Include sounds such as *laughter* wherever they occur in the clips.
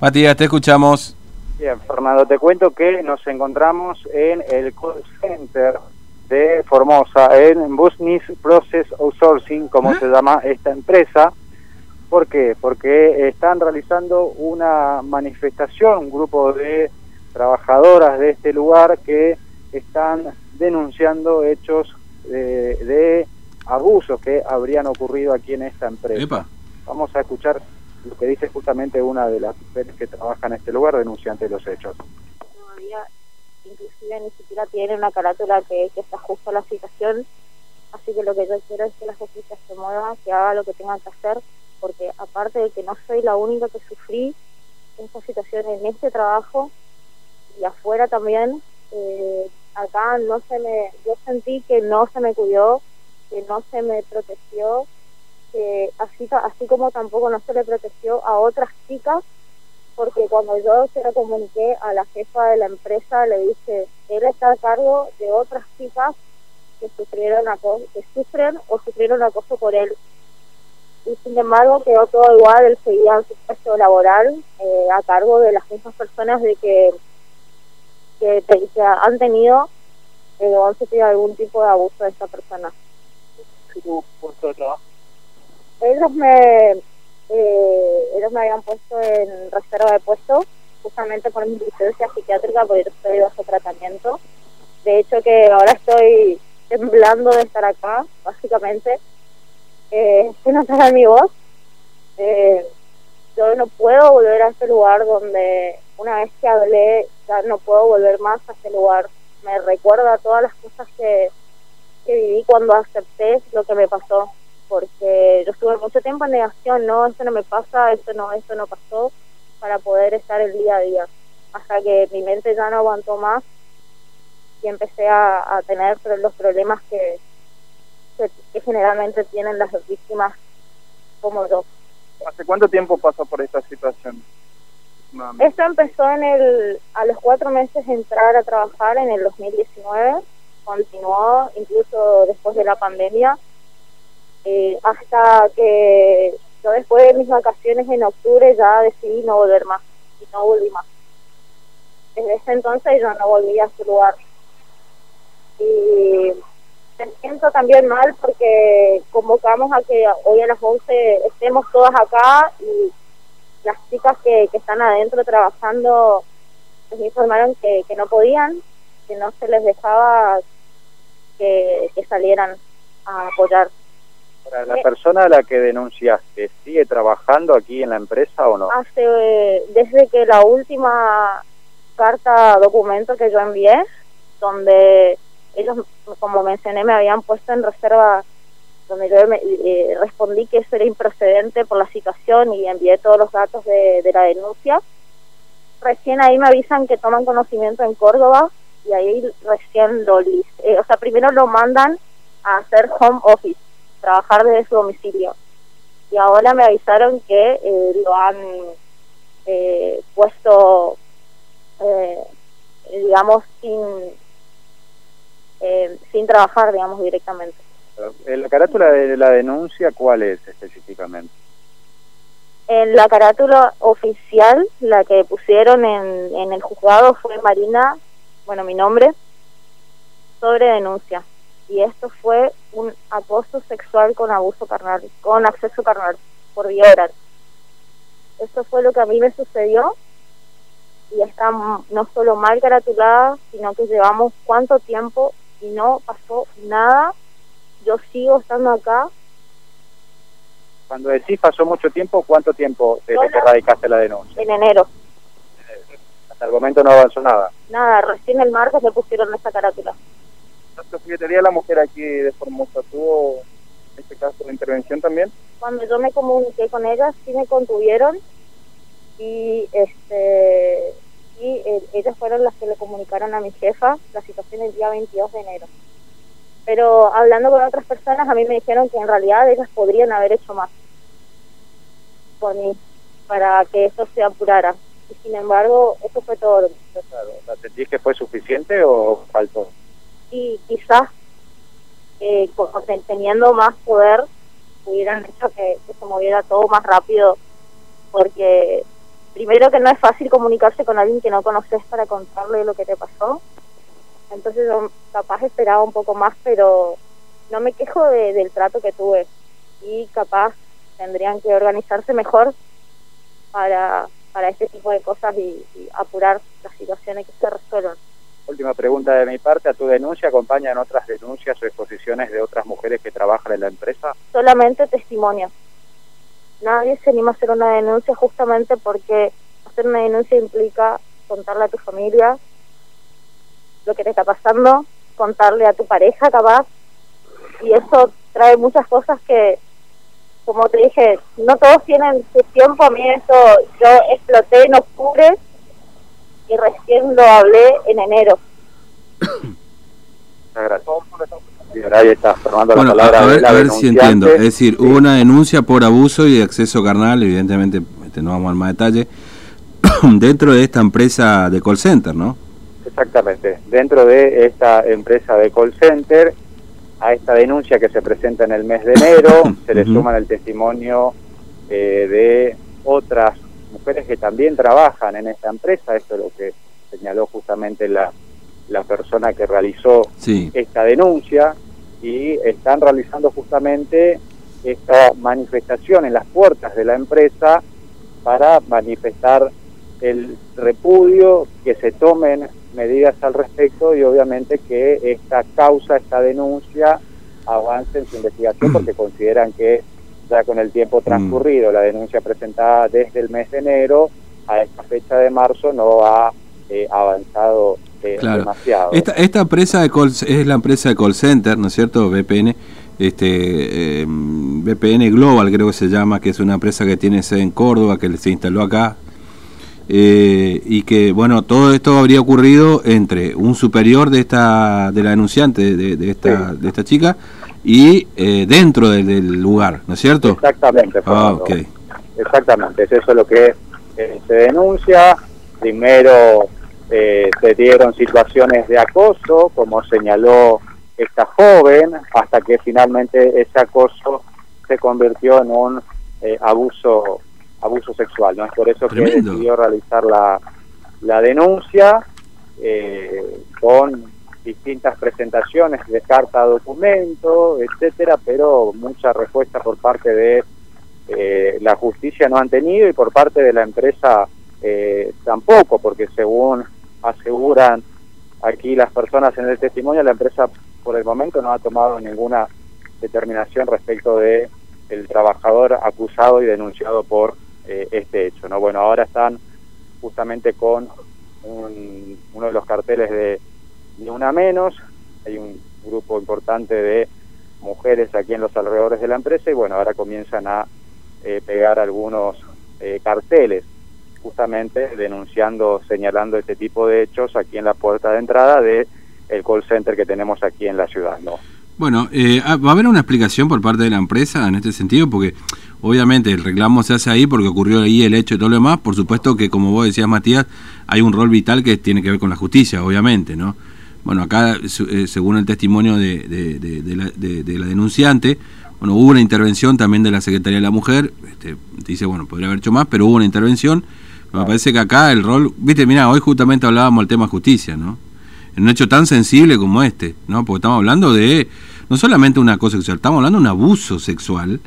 Matías, te escuchamos. Bien, Fernando, te cuento que nos encontramos en el call center de Formosa, en Business Process Outsourcing, como se llama esta empresa. ¿Por qué? Porque están realizando una manifestación, un grupo de trabajadoras de este lugar que están denunciando hechos de, de abusos que habrían ocurrido aquí en esta empresa. Epa. Vamos a escuchar lo que dice justamente una de las mujeres que trabaja en este lugar denunciante de los hechos. Todavía, inclusive ni siquiera tiene una carátula que, que ajusta a la situación, así que lo que yo quiero es que la justicia se mueva, que haga lo que tenga que hacer, porque aparte de que no soy la única que sufrí esta situación en este trabajo y afuera también, eh, acá no se me, yo sentí que no se me cuidó, que no se me protegió, así, así como tampoco no se le protegió a otras chicas, porque cuando yo se lo comuniqué a la jefa de la empresa, le dije, él está a cargo de otras chicas que sufrieron acoso, que sufren o sufrieron acoso por él. Y sin embargo quedó todo igual, él seguía en su puesto laboral eh, a cargo de las mismas personas de que, que, han tenido eh, o han sufrido algún tipo de abuso de esta persona. Ellos me eh, ellos me habían puesto en reserva de puesto justamente por mi licencia psiquiátrica porque yo estoy bajo tratamiento. De hecho que ahora estoy temblando de estar acá básicamente eh, *laughs* se mi voz. Eh, yo no puedo volver a este lugar donde una vez que hablé ya no puedo volver más a este lugar. Me recuerda todas las cosas que que viví cuando acepté lo que me pasó porque yo estuve mucho tiempo en negación, no, esto no me pasa, esto no, esto no pasó, para poder estar el día a día, hasta que mi mente ya no aguantó más y empecé a, a tener los problemas que, que, que generalmente tienen las víctimas como yo. ¿Hace cuánto tiempo pasó por esta situación? Esto empezó en el, a los cuatro meses de entrar a trabajar en el 2019, continuó incluso después de la pandemia, eh, hasta que yo después de mis vacaciones en octubre ya decidí no volver más y no volví más. Desde ese entonces yo no volví a ese lugar. Y me siento también mal porque convocamos a que hoy a las 11 estemos todas acá y las chicas que, que están adentro trabajando les informaron que, que no podían, que no se les dejaba que, que salieran a apoyar. Para la persona a la que denunciaste, ¿sigue trabajando aquí en la empresa o no? Hace eh, desde que la última carta documento que yo envié, donde ellos, como mencioné, me habían puesto en reserva, donde yo me- eh, respondí que eso era improcedente por la situación y envié todos los datos de, de la denuncia. Recién ahí me avisan que toman conocimiento en Córdoba y ahí recién lo eh, o sea, primero lo mandan a hacer home office, trabajar desde su domicilio. Y ahora me avisaron que eh, lo han eh, puesto, eh, digamos, sin, eh, sin trabajar, digamos, directamente. Eh, ¿La carátula de la denuncia cuál es específicamente? En la carátula oficial, la que pusieron en, en el juzgado fue Marina, bueno, mi nombre, sobre denuncia. Y esto fue un acoso sexual con abuso carnal, con acceso carnal, por vía oral. Esto fue lo que a mí me sucedió y está no solo mal caratulada, sino que llevamos cuánto tiempo y no pasó nada. Yo sigo estando acá Cuando decís pasó mucho tiempo, ¿cuánto tiempo desde que radicaste la denuncia? en enero. Hasta el momento no avanzó nada. Nada, recién el martes le pusieron esta carátula. ¿La Secretaría de la Mujer aquí de Formosa tuvo, en este caso, de intervención también? cuando yo me comuniqué con ellas sí me contuvieron y este y eh, ellas fueron las que le comunicaron a mi jefa la situación el día 22 de enero pero hablando con otras personas a mí me dijeron que en realidad ellas podrían haber hecho más por mí para que eso se apurara y sin embargo eso fue todo lo que hizo. Claro. ¿La sentís que fue suficiente o faltó? Y quizás eh, teniendo más poder hubieran hecho que, se moviera todo más rápido porque primero que no es fácil comunicarse con alguien que no conoces para contarle lo que te pasó. Entonces yo capaz esperaba un poco más, pero no me quejo del trato que tuve. Y capaz tendrían que organizarse mejor para, para este tipo de cosas y, apurar las situaciones que se resuelvan. Última pregunta de mi parte, ¿a tu denuncia acompañan otras denuncias o exposiciones de otras mujeres que trabajan en la empresa? Solamente testimonio nadie se anima a hacer una denuncia justamente porque hacer una denuncia implica contarle a tu familia lo que te está pasando, contarle a tu pareja capaz, y eso trae muchas cosas que, como te dije, no todos tienen su tiempo, a mí eso, yo exploté en octubre y recién lo hablé en enero. Gracias ahí está formando la palabra. A ver, a ver si entiendo. Es decir, hubo una denuncia por abuso y acceso carnal, evidentemente, este, no vamos a más detalle, *clears throat* dentro de esta empresa de call center, ¿no? Exactamente. Dentro de esta empresa de call center, a esta denuncia que se presenta en el mes de enero, se le suman el testimonio eh, de otras mujeres que también trabajan en esta empresa. Esto es lo que señaló justamente la, la persona que realizó esta denuncia y están realizando justamente esta manifestación en las puertas de la empresa para manifestar el repudio, que se tomen medidas al respecto y obviamente que esta causa, esta denuncia avance en su investigación porque consideran que ya con el tiempo transcurrido, la denuncia presentada desde el mes de enero a esta fecha de marzo no ha eh, avanzado eh, demasiado. Esta, esta empresa de call, es la empresa de call center, ¿no es cierto? VPN, este, VPN em, Global creo que se llama, que es una empresa que tiene sede en Córdoba, que se instaló acá. Eh, y que bueno todo esto habría ocurrido entre un superior de esta de la denunciante de, esta de esta chica y dentro del, lugar no es cierto exactamente ah, exactamente es eso lo que se denuncia. Primero eh, se dieron situaciones de acoso, como señaló esta joven, hasta que finalmente ese acoso se convirtió en un eh, abuso abuso sexual. no Es por eso que decidió realizar la, la denuncia eh, con distintas presentaciones de carta documento, etcétera, pero mucha respuesta por parte de la justicia no han tenido y por parte de la empresa tampoco, porque según aseguran aquí las personas en el testimonio, la empresa por el momento no ha tomado ninguna determinación respecto de el trabajador acusado y denunciado por eh, este hecho. No, bueno, ahora están justamente con uno de los carteles de ni una menos. Hay un grupo importante de mujeres aquí en los alrededores de la empresa y bueno, ahora comienzan a eh, pegar algunos eh, carteles justamente denunciando, señalando este tipo de hechos aquí en la puerta de entrada de el call center que tenemos aquí en la ciudad, ¿no? Bueno, eh, ah, ¿va a haber una explicación por parte de la empresa en este sentido? Porque obviamente el reclamo se hace ahí porque ocurrió ahí el hecho y todo lo demás. Por supuesto que, como vos decías, Matías, hay un rol vital que tiene que ver con la justicia, obviamente, ¿no? Bueno, acá, eh, según el testimonio de, de, la, de, la, denunciante, bueno, hubo una intervención también de la Secretaría de la Mujer, este, dice, bueno, podría haber hecho más, pero hubo una intervención me parece que acá el rol, viste, mira, hoy justamente hablábamos del tema justicia, ¿no? En un hecho tan sensible como este, ¿no? Porque estamos hablando de no solamente una cosa sexual, estamos hablando de un abuso sexual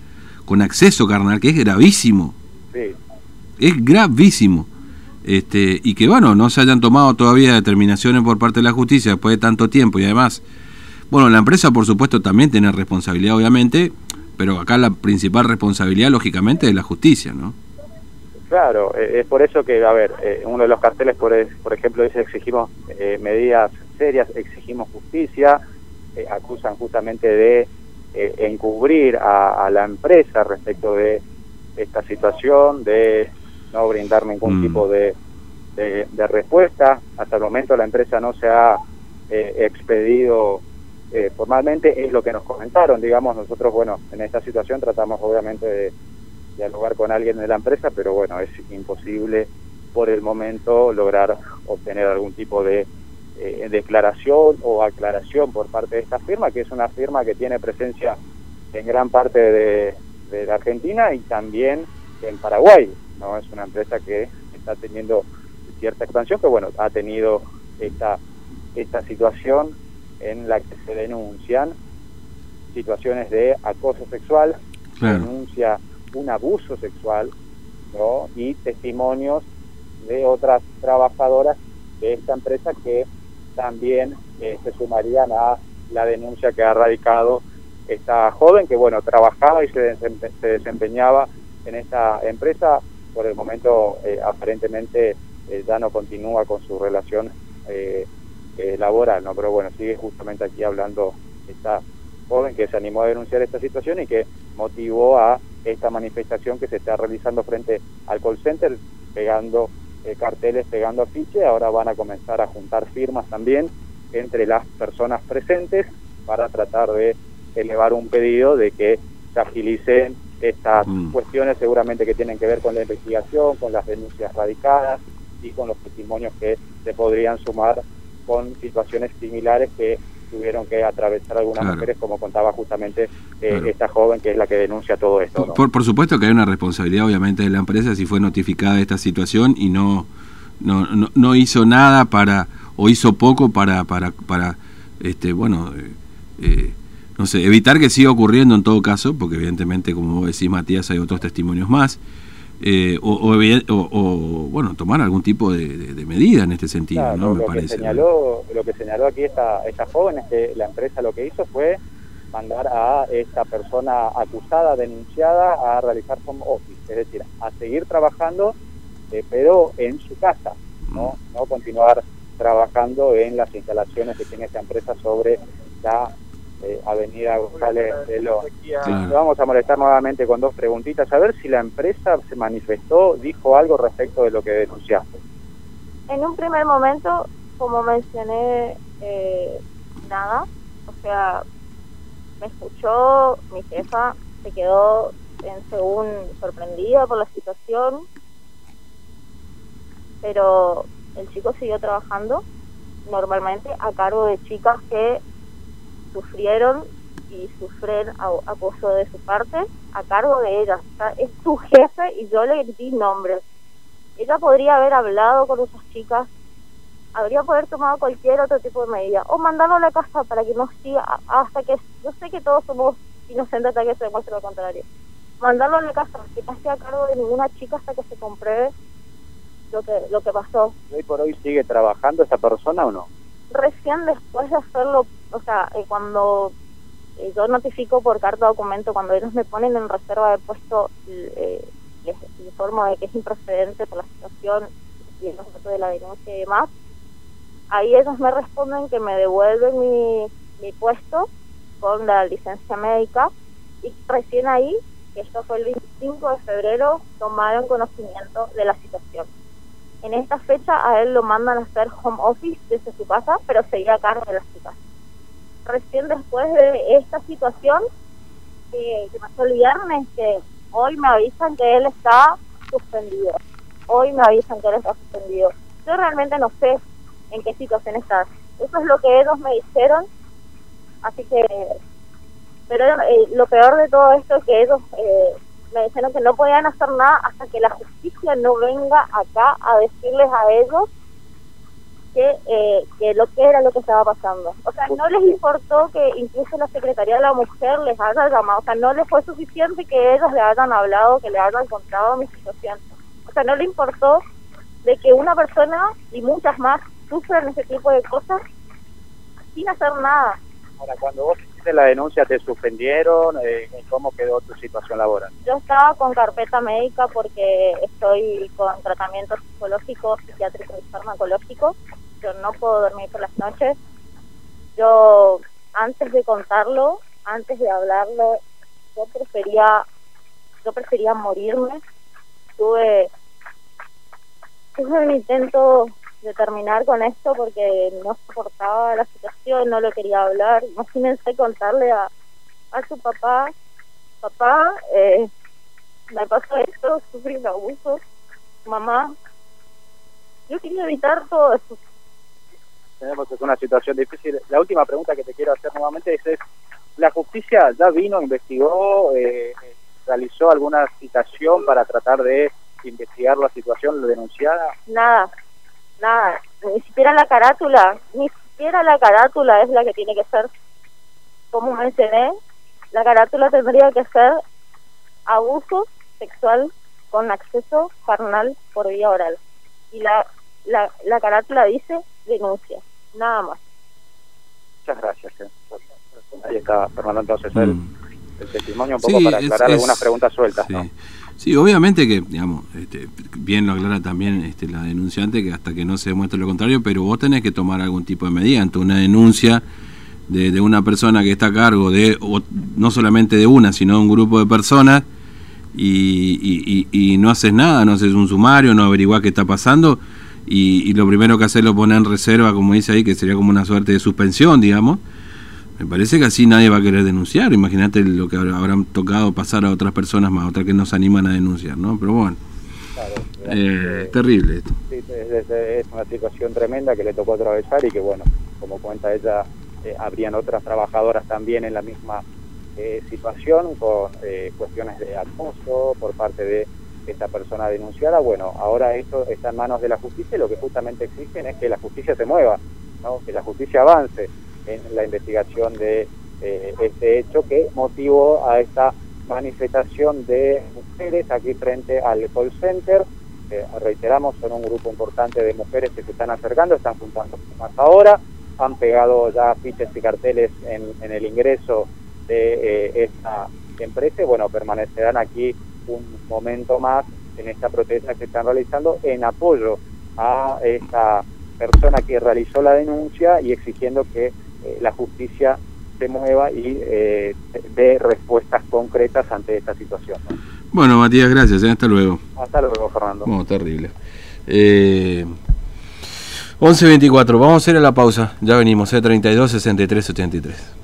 con acceso carnal que es gravísimo. Sí. Es gravísimo. Este, y que bueno, no se hayan tomado todavía determinaciones por parte de la justicia después de tanto tiempo y además, bueno, la empresa por supuesto también tiene responsabilidad obviamente, pero acá la principal responsabilidad lógicamente es la justicia, ¿no? Claro, eh, es por eso que, a ver, eh, uno de los carteles, por, por ejemplo, dice exigimos eh, medidas serias, exigimos justicia, acusan justamente de encubrir a, la empresa respecto de esta situación, de no brindar ningún mm. tipo de, de, respuesta. Hasta el momento la empresa no se ha expedido formalmente, es lo que nos comentaron, digamos, nosotros, bueno, en esta situación tratamos obviamente de dialogar con alguien de la empresa, pero bueno, es imposible por el momento lograr obtener algún tipo de eh, declaración o aclaración por parte de esta firma, que es una firma que tiene presencia en gran parte de, la Argentina y también en Paraguay. No es una empresa que está teniendo cierta expansión, que bueno, ha tenido esta, esta situación en la que se denuncian situaciones de acoso sexual, se denuncia un abuso sexual ¿no? y testimonios de otras trabajadoras de esta empresa que también eh, se sumarían a la denuncia que ha radicado esta joven que bueno trabajaba y se, desempeñaba en esta empresa por el momento eh, aparentemente eh, ya no continúa con su relación laboral no pero bueno sigue justamente aquí hablando esta joven que se animó a denunciar esta situación y que motivó a esta manifestación que se está realizando frente al call center pegando eh, carteles pegando afiches, ahora van a comenzar a juntar firmas también entre las personas presentes para tratar de elevar un pedido de que se agilicen estas mm. cuestiones seguramente que tienen que ver con la investigación, con las denuncias radicadas y con los testimonios que se podrían sumar con situaciones similares que tuvieron que atravesar algunas mujeres, como contaba justamente eh, esta joven que es la que denuncia todo esto. Por, por, supuesto que hay una responsabilidad, obviamente, de la empresa si fue notificada de esta situación y no, no, no, hizo nada para, o hizo poco para, para, para este, bueno, eh, eh, no sé, evitar que siga ocurriendo en todo caso, porque evidentemente, como vos decís, Matías, hay otros testimonios más. Eh, o, o, bueno tomar algún tipo de, medida en este sentido no me lo parece que señaló, lo que señaló aquí esta esta joven es que la empresa lo que hizo fue mandar a esta persona acusada denunciada a realizar home office es decir a seguir trabajando eh, pero en su casa no mm. no continuar trabajando en las instalaciones que tiene esta empresa sobre la eh, Avenida González de los. Vamos a molestar nuevamente con dos preguntitas, a ver si la empresa se manifestó, dijo algo respecto de lo que denunciaste. En un primer momento, como mencioné, eh, nada, o sea, me escuchó mi jefa, se quedó en según sorprendida por la situación, pero el chico siguió trabajando normalmente a cargo de chicas que sufrieron y sufren acoso de su parte a cargo de ella. es su jefe y yo le di nombres. Ella podría haber hablado con esas chicas, habría poder tomado cualquier otro tipo de medida o mandarlo a la casa para que no siga hasta que yo sé que todos somos inocentes hasta que se demuestre lo contrario. Mandarlo a la casa, que no esté a cargo de ninguna chica hasta que se compruebe lo que lo que pasó. ¿Hoy por hoy sigue trabajando esa persona o no? Recién después de hacerlo o sea, eh, cuando eh, yo notifico por carta documento, cuando ellos me ponen en reserva de puesto, eh, les informo de que es improcedente por la situación y el objeto de la denuncia y demás, ahí ellos me responden que me devuelven mi, mi puesto con la licencia médica y recién ahí, que esto fue el 25 de febrero, tomaron conocimiento de la situación. En esta fecha a él lo mandan a hacer home office desde su casa, pero seguía a cargo de las chicas recién después de esta situación que, que pasó el viernes, que hoy me avisan que él está suspendido. Hoy me avisan que él está suspendido. Yo realmente no sé en qué situación está. Eso es lo que ellos me dijeron. Así que, pero eh, lo peor de todo esto es que ellos eh, me dijeron que no podían hacer nada hasta que la justicia no venga acá a decirles a ellos que, eh, que lo que era lo que estaba pasando. O sea, no les importó que incluso la Secretaría de la Mujer les haya llamado, o sea, no les fue suficiente que ellos le hayan hablado, que le hayan contado mi situación. O sea, no le importó de que una persona y muchas más sufran ese tipo de cosas sin hacer nada. Ahora, cuando vos hiciste la denuncia, ¿te suspendieron? Eh, ¿Cómo quedó tu situación laboral? Yo estaba con carpeta médica porque estoy con tratamiento psicológico, psiquiátrico y farmacológico yo no puedo dormir por las noches. Yo, antes de contarlo, antes de hablarlo, yo prefería, yo prefería morirme. Tuve, tuve un intento de terminar con esto porque no soportaba la situación, no lo quería hablar. Imagínense contarle a, a su papá, papá, eh, me pasó esto, sufrí un abuso, mamá. Yo quería evitar todo eso tenemos una situación difícil. La última pregunta que te quiero hacer nuevamente es, ¿la justicia ya vino, investigó, eh, realizó alguna citación para tratar de investigar la situación denunciada? Nada, nada, ni siquiera la carátula, ni siquiera la carátula es la que tiene que ser, como mencioné, la carátula tendría que ser abuso sexual con acceso carnal por vía oral. Y la, la, la carátula dice denuncia, nada más. Muchas gracias. Eh. Ahí está Fernando entonces el, mm. testimonio un poco para aclarar algunas preguntas sueltas. Sí. Obviamente que, digamos, este, bien lo aclara también este, la denunciante, que hasta que no se demuestre lo contrario, pero vos tenés que tomar algún tipo de medida ante una denuncia de, una persona que está a cargo de, no solamente de una, sino de un grupo de personas, y, y, no haces nada, no haces un sumario, no averiguás qué está pasando, y, lo primero que haces lo poner en reserva, como dice ahí, que sería como una suerte de suspensión, digamos. Me parece que así nadie va a querer denunciar. Imagínate lo que habrán tocado pasar a otras personas más, otras que no se animan a denunciar, ¿no? Pero bueno, eh, es terrible esto. Sí, es, una situación tremenda que le tocó atravesar y que, bueno, como cuenta ella, eh, habrían otras trabajadoras también en la misma eh, situación con eh, cuestiones de acoso por parte de esta persona denunciada. Bueno, ahora esto está en manos de la justicia y lo que justamente exigen es que la justicia se mueva, ¿no? que la justicia avance en la investigación de eh, este hecho que motivó a esta manifestación de mujeres aquí frente al call center. reiteramos, son un grupo importante de mujeres que se están acercando, están juntando más ahora, han pegado ya fiches y carteles en, el ingreso de eh, esta empresa bueno, permanecerán aquí un momento más en esta protesta que están realizando en apoyo a esta persona que realizó la denuncia y exigiendo que eh, la justicia se mueva y eh, dé respuestas concretas ante esta situación. Bueno, Matías, gracias. Hasta luego. Hasta luego, Fernando. Bueno, terrible. Eh, 11.24, vamos a hacer la pausa. Ya venimos, 32 63 83.